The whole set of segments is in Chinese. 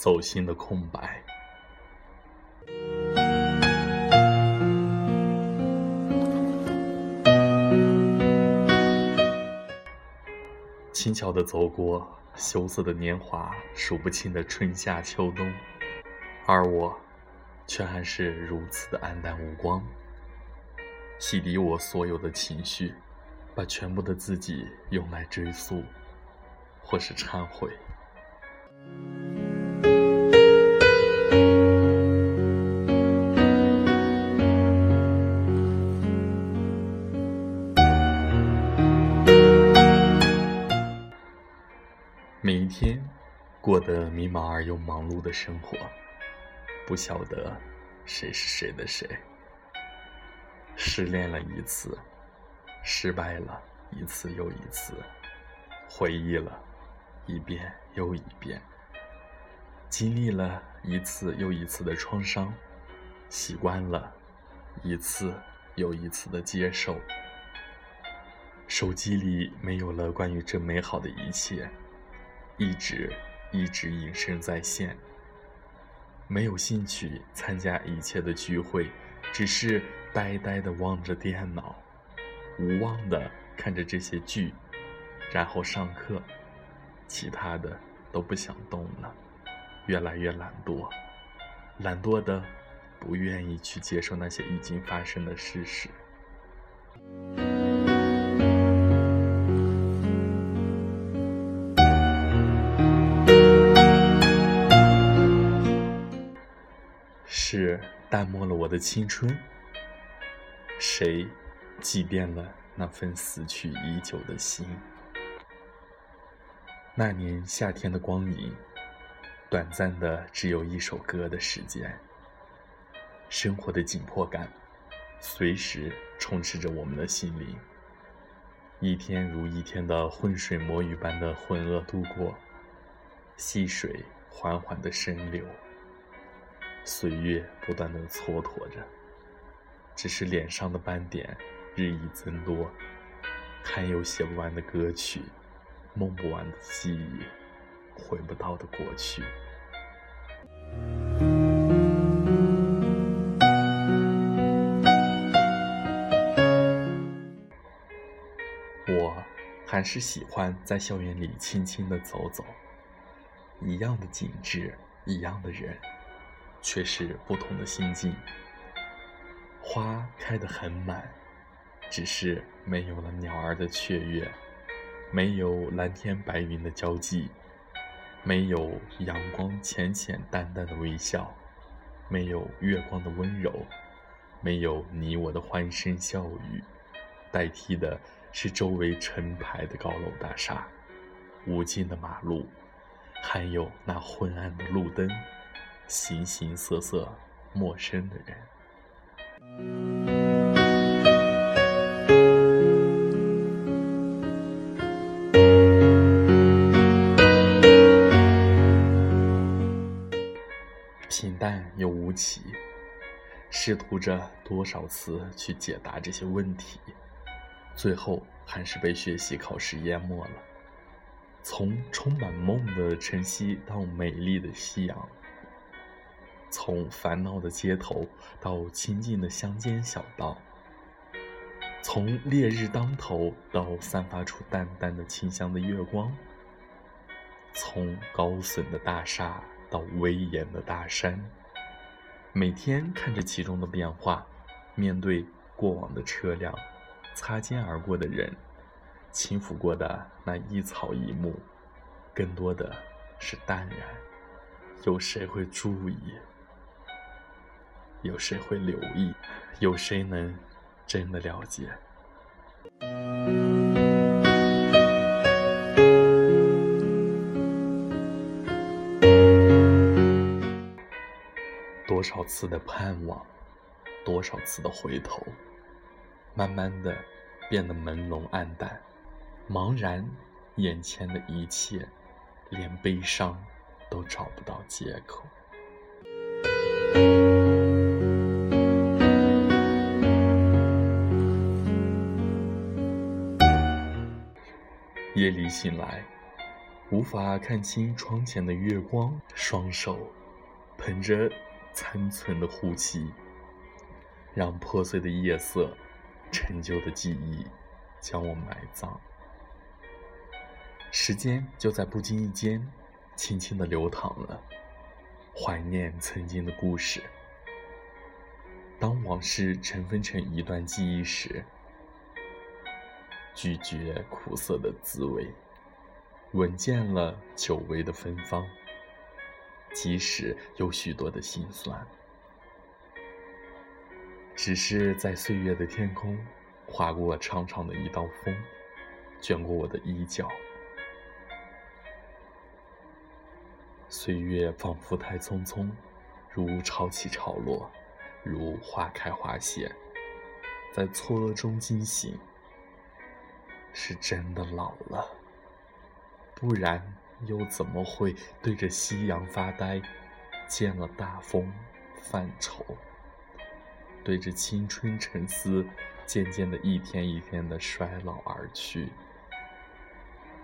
走心的空白。轻巧地走过羞涩的年华，数不清的春夏秋冬，而我，却还是如此的黯淡无光。洗涤我所有的情绪，把全部的自己用来追溯，或是忏悔。每一天，过得迷茫而又忙碌的生活，不晓得谁是谁的谁。失恋了一次，失败了一次又一次，回忆了一遍又一遍，经历了一次又一次的创伤，习惯了一次又一次的接受。手机里没有了关于这美好的一切。一直一直隐身在线，没有兴趣参加一切的聚会，只是呆呆的望着电脑，无望的看着这些剧，然后上课，其他的都不想动了，越来越懒惰，懒惰的不愿意去接受那些已经发生的事实。是淡漠了我的青春？谁祭奠了那份死去已久的心？那年夏天的光影，短暂的只有一首歌的时间。生活的紧迫感，随时充斥着我们的心灵。一天如一天的浑水摸鱼般的浑噩度过，细水缓缓的深流。岁月不断的蹉跎着，只是脸上的斑点日益增多，还有写不完的歌曲，梦不完的记忆，回不到的过去。我还是喜欢在校园里轻轻的走走，一样的景致，一样的人。却是不同的心境。花开得很满，只是没有了鸟儿的雀跃，没有蓝天白云的交际，没有阳光浅浅淡淡的微笑，没有月光的温柔，没有你我的欢声笑语，代替的是周围成排的高楼大厦，无尽的马路，还有那昏暗的路灯。形形色色，陌生的人。平淡又无奇，试图着多少次去解答这些问题，最后还是被学习考试淹没了。从充满梦的晨曦到美丽的夕阳。从烦恼的街头到清静的乡间小道，从烈日当头到散发出淡淡的清香的月光，从高耸的大厦到威严的大山，每天看着其中的变化，面对过往的车辆，擦肩而过的人，轻抚过的那一草一木，更多的是淡然。有谁会注意？有谁会留意？有谁能真的了解？多少次的盼望，多少次的回头，慢慢的变得朦胧暗淡，茫然眼前的一切，连悲伤都找不到借口。夜里醒来，无法看清窗前的月光，双手捧着残存的呼吸，让破碎的夜色、陈旧的记忆将我埋葬。时间就在不经意间，轻轻的流淌了，怀念曾经的故事。当往事尘封成一段记忆时，拒绝苦涩的滋味。闻见了久违的芬芳，即使有许多的心酸，只是在岁月的天空划过长长的一道风，卷过我的衣角。岁月仿佛太匆匆，如潮起潮落，如花开花谢，在错愕中惊醒，是真的老了。不然又怎么会对着夕阳发呆？见了大风犯愁，对着青春沉思，渐渐的一天一天的衰老而去。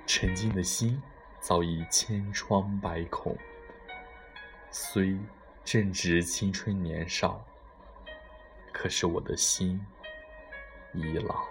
沉静的心早已千疮百孔，虽正值青春年少，可是我的心已老。